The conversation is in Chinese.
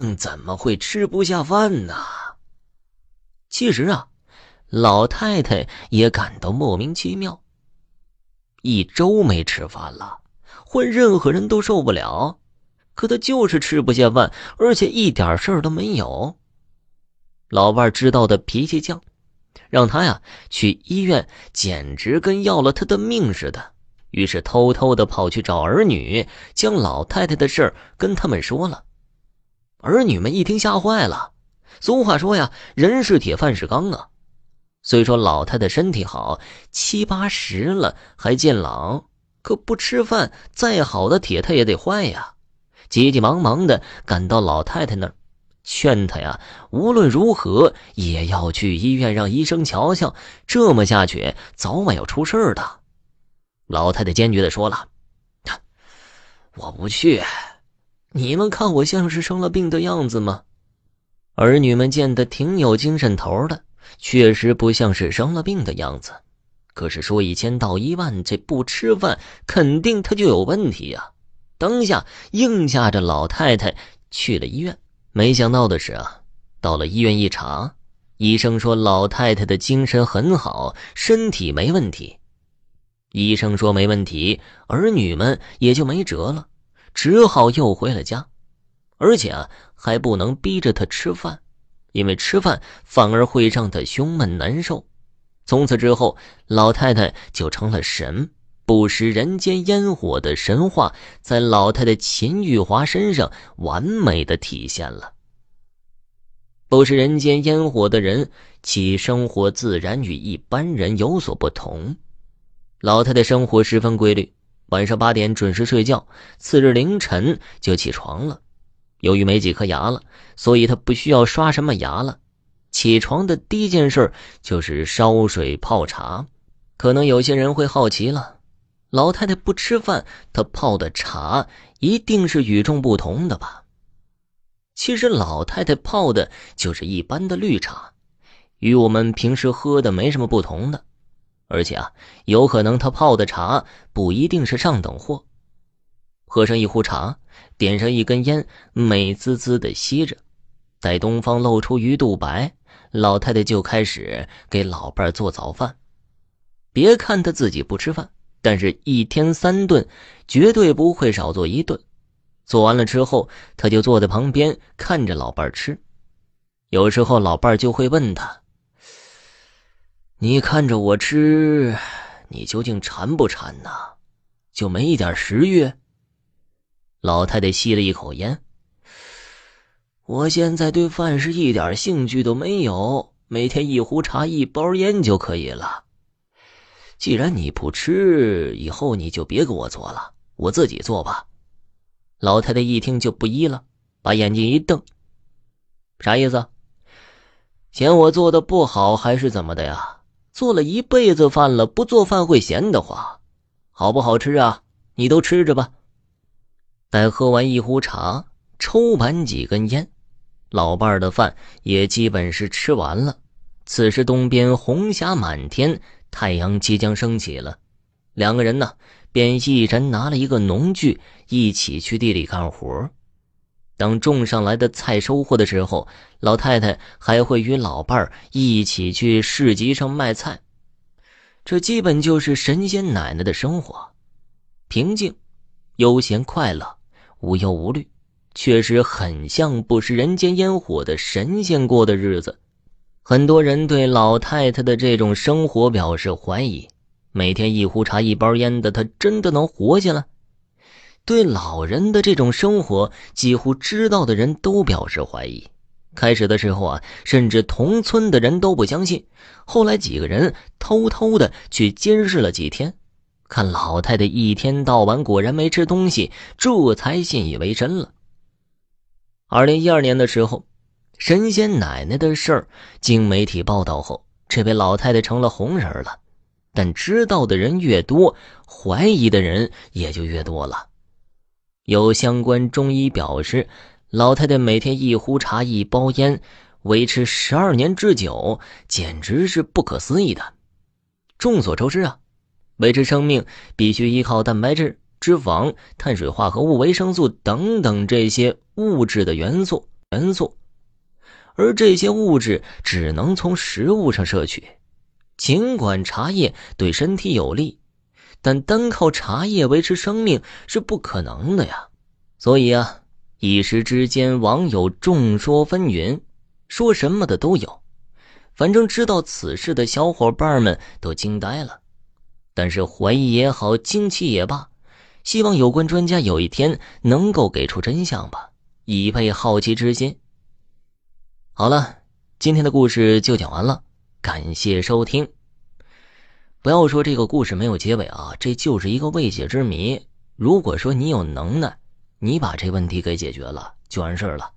嗯，怎么会吃不下饭呢？其实啊，老太太也感到莫名其妙。一周没吃饭了，换任何人都受不了，可她就是吃不下饭，而且一点事儿都没有。老伴知道的脾气犟，让他呀去医院，简直跟要了他的命似的。于是偷偷的跑去找儿女，将老太太的事儿跟他们说了。儿女们一听吓坏了。俗话说呀，人是铁，饭是钢啊。虽说老太太身体好，七八十了还健朗，可不吃饭，再好的铁它也得坏呀。急急忙忙的赶到老太太那儿，劝她呀，无论如何也要去医院让医生瞧瞧，这么下去早晚要出事儿的。老太太坚决的说了：“ 我不去，你们看我像是生了病的样子吗？”儿女们见得挺有精神头的，确实不像是生了病的样子。可是说一千道一万，这不吃饭，肯定他就有问题呀！当下应下着老太太去了医院。没想到的是啊，到了医院一查，医生说老太太的精神很好，身体没问题。医生说没问题，儿女们也就没辙了，只好又回了家，而且啊还不能逼着他吃饭，因为吃饭反而会让他胸闷难受。从此之后，老太太就成了神，不食人间烟火的神话，在老太太秦玉华身上完美的体现了。不食人间烟火的人，其生活自然与一般人有所不同。老太太生活十分规律，晚上八点准时睡觉，次日凌晨就起床了。由于没几颗牙了，所以她不需要刷什么牙了。起床的第一件事就是烧水泡茶。可能有些人会好奇了：老太太不吃饭，她泡的茶一定是与众不同的吧？其实老太太泡的就是一般的绿茶，与我们平时喝的没什么不同的。而且啊，有可能他泡的茶不一定是上等货。喝上一壶茶，点上一根烟，美滋滋的吸着。待东方露出鱼肚白，老太太就开始给老伴做早饭。别看她自己不吃饭，但是一天三顿，绝对不会少做一顿。做完了之后，她就坐在旁边看着老伴吃。有时候老伴就会问他。你看着我吃，你究竟馋不馋呢？就没一点食欲？老太太吸了一口烟。我现在对饭是一点兴趣都没有，每天一壶茶一包烟就可以了。既然你不吃，以后你就别给我做了，我自己做吧。老太太一听就不依了，把眼睛一瞪：“啥意思？嫌我做的不好还是怎么的呀？”做了一辈子饭了，不做饭会咸的话，好不好吃啊？你都吃着吧。待喝完一壶茶，抽完几根烟，老伴儿的饭也基本是吃完了。此时东边红霞满天，太阳即将升起了。两个人呢，便一人拿了一个农具，一起去地里干活。当种上来的菜收获的时候，老太太还会与老伴儿一起去市集上卖菜。这基本就是神仙奶奶的生活，平静、悠闲、快乐、无忧无虑，确实很像不食人间烟火的神仙过的日子。很多人对老太太的这种生活表示怀疑：每天一壶茶、一包烟的，她真的能活下来？对老人的这种生活，几乎知道的人都表示怀疑。开始的时候啊，甚至同村的人都不相信。后来几个人偷偷的去监视了几天，看老太太一天到晚果然没吃东西，这才信以为真了。二零一二年的时候，神仙奶奶的事儿经媒体报道后，这位老太太成了红人了。但知道的人越多，怀疑的人也就越多了。有相关中医表示，老太太每天一壶茶、一包烟，维持十二年之久，简直是不可思议的。众所周知啊，维持生命必须依靠蛋白质、脂肪、碳水化合物、维生素等等这些物质的元素。元素，而这些物质只能从食物上摄取。尽管茶叶对身体有利，但单靠茶叶维持生命是不可能的呀。所以啊，一时之间网友众说纷纭，说什么的都有。反正知道此事的小伙伴们都惊呆了，但是怀疑也好，惊奇也罢，希望有关专家有一天能够给出真相吧，以备好奇之心。好了，今天的故事就讲完了，感谢收听。不要说这个故事没有结尾啊，这就是一个未解之谜。如果说你有能耐，你把这问题给解决了，就完事儿了。